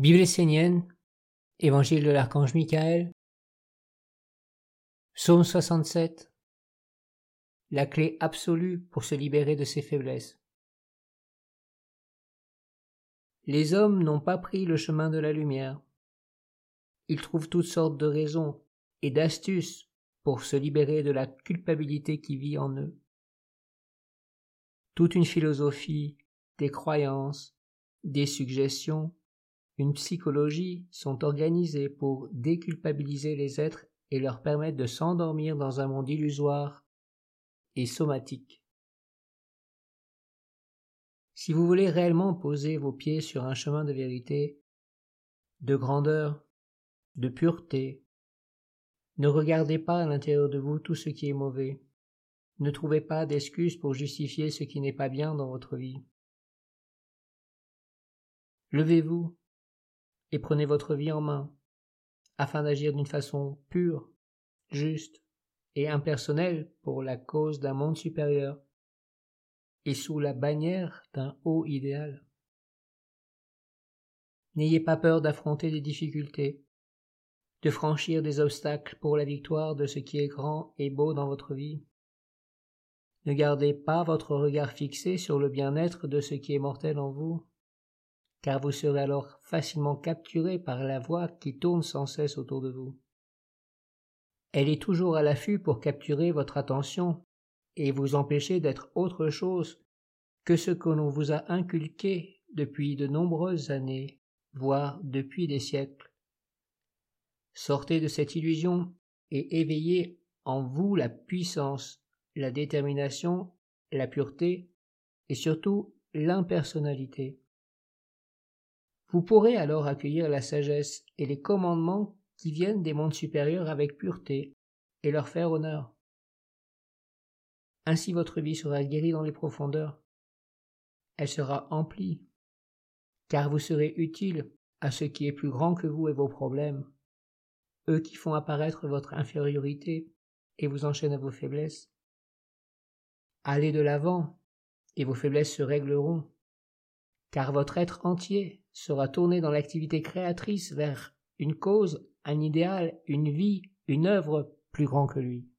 Bible essénienne, Évangile de l'archange Michael, Psaume 67, la clé absolue pour se libérer de ses faiblesses. Les hommes n'ont pas pris le chemin de la lumière. Ils trouvent toutes sortes de raisons et d'astuces pour se libérer de la culpabilité qui vit en eux. Toute une philosophie, des croyances, des suggestions, une psychologie sont organisées pour déculpabiliser les êtres et leur permettre de s'endormir dans un monde illusoire et somatique. Si vous voulez réellement poser vos pieds sur un chemin de vérité, de grandeur, de pureté, ne regardez pas à l'intérieur de vous tout ce qui est mauvais. Ne trouvez pas d'excuses pour justifier ce qui n'est pas bien dans votre vie. Levez-vous et prenez votre vie en main, afin d'agir d'une façon pure, juste et impersonnelle pour la cause d'un monde supérieur, et sous la bannière d'un haut idéal. N'ayez pas peur d'affronter des difficultés, de franchir des obstacles pour la victoire de ce qui est grand et beau dans votre vie. Ne gardez pas votre regard fixé sur le bien-être de ce qui est mortel en vous, car vous serez alors facilement capturé par la voix qui tourne sans cesse autour de vous. Elle est toujours à l'affût pour capturer votre attention et vous empêcher d'être autre chose que ce que l'on vous a inculqué depuis de nombreuses années, voire depuis des siècles. Sortez de cette illusion et éveillez en vous la puissance, la détermination, la pureté et surtout l'impersonnalité. Vous pourrez alors accueillir la sagesse et les commandements qui viennent des mondes supérieurs avec pureté et leur faire honneur. Ainsi votre vie sera guérie dans les profondeurs. Elle sera emplie, car vous serez utile à ce qui est plus grand que vous et vos problèmes, eux qui font apparaître votre infériorité et vous enchaînent à vos faiblesses. Allez de l'avant, et vos faiblesses se régleront, car votre être entier sera tourné dans l'activité créatrice vers une cause, un idéal, une vie, une œuvre plus grand que lui.